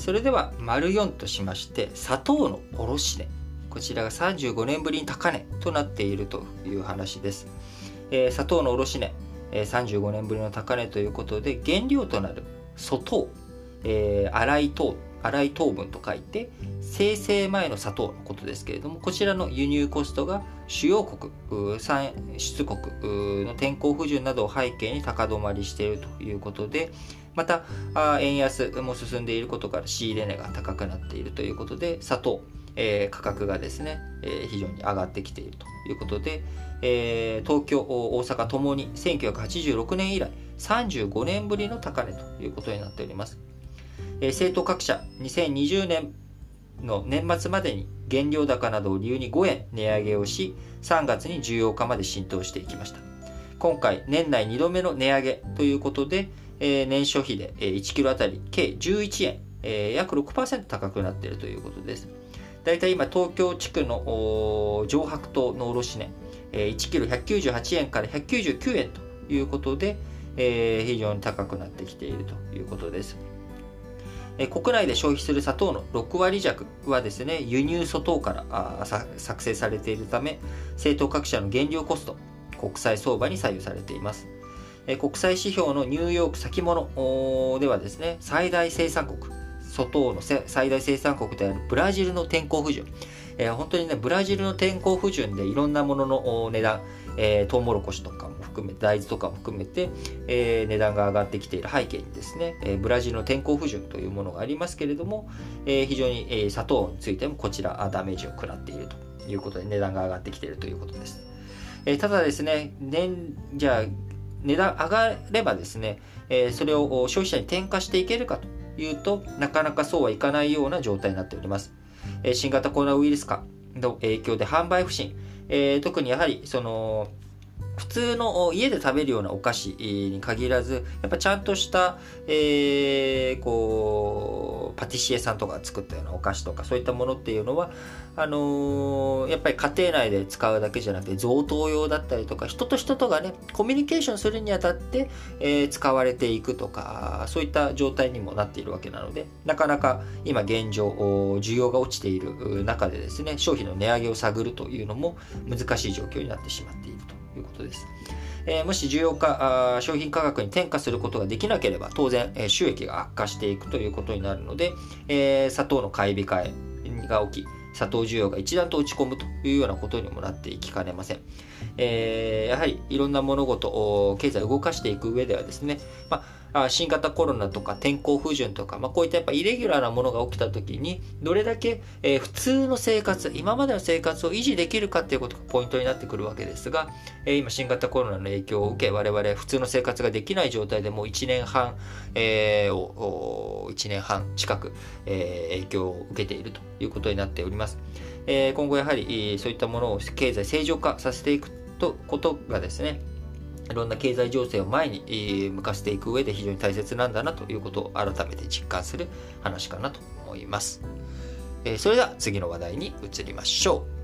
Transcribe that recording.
それでは丸4としまして砂糖の卸値。こちらが35年ぶりに高値となっているという話です、えー、砂糖の卸値、えー、35年ぶりの高値ということで原料となる粗糖、えー、粗い糖。粗い糖分と書いて生成前の砂糖のことですけれどもこちらの輸入コストが主要国産出国の天候不順などを背景に高止まりしているということでまた円安も進んでいることから仕入れ値が高くなっているということで砂糖、えー、価格がですね、えー、非常に上がってきているということで、えー、東京大阪ともに1986年以来35年ぶりの高値ということになっております、え、政党各社2020年の年末までに原料高などを理由に5円値上げをし3月に需要化まで浸透していきました今回年内2度目の値上げということで、え、年消費で1キロあたり計11円、え、約6%高くなっているということです。だいたい今東京地区の上白糖の卸値、え、1キロ198円から199円ということで、え、非常に高くなってきているということです。国内で消費する砂糖の6割弱はですね、輸入粗糖から作成されているため、政党各社の原料コスト、国際相場に左右されています。国際指標のニューヨーク先物ではですね、最大生産国、外の最大生産国であるブラジルの天候不順、えー、本当にね、ブラジルの天候不順でいろんなものの値段、えー、トウモロコシとか含め、大豆とかも含めて、えー、値段が上がってきている背景にですね、え、ブラジルの天候不順というものがありますけれども、え、非常に、え、砂糖についてもこちらダメージを食らっているということで、値段が上がってきているということです。え、ただですね、年、じゃあ、値段上がればですね、え、それを消費者に転嫁していけるかというとなかなかそうはいかないような状態になっております、え、新型コロナウイルス化の影響で販売不振、え、特にやはりその普通の家で食べるようなお菓子に限らず、やっぱちゃんとした、えー、こう、パティシエさんとかが作ったようなお菓子とか、そういったものっていうのは、あのー、やっぱり家庭内で使うだけじゃなくて、贈答用だったりとか、人と人とがね、コミュニケーションするにあたって、えー、使われていくとか、そういった状態にもなっているわけなので、なかなか今現状、需要が落ちている中でですね、商品の値上げを探るというのも難しい状況になってしまっていると。いうことです。えー、もし需要化商品価格に転嫁することができなければ当然、えー、収益が悪化していくということになるので、えー、砂糖の買い控えが起き砂糖需要が一段と落ち込むというようなことにもなっていきかねません。えー、やはりいろんな物事を、経済を動かしていく上ではですね、まあ新型コロナとか天候不順とか、まあ、こういったやっぱイレギュラーなものが起きた時に、どれだけ、え、普通の生活、今までの生活を維持できるかっていうことがポイントになってくるわけですが、え、今新型コロナの影響を受け、我々普通の生活ができない状態でもう1年半、えー、を、1年半近く、え、影響を受けているということになっております。え、今後やはりそういったものを経済正常化させていくとことがですね、いろんな経済情勢を前に向かせていく上で非常に大切なんだなということを改めて実感する話かなと思います。それでは次の話題に移りましょう。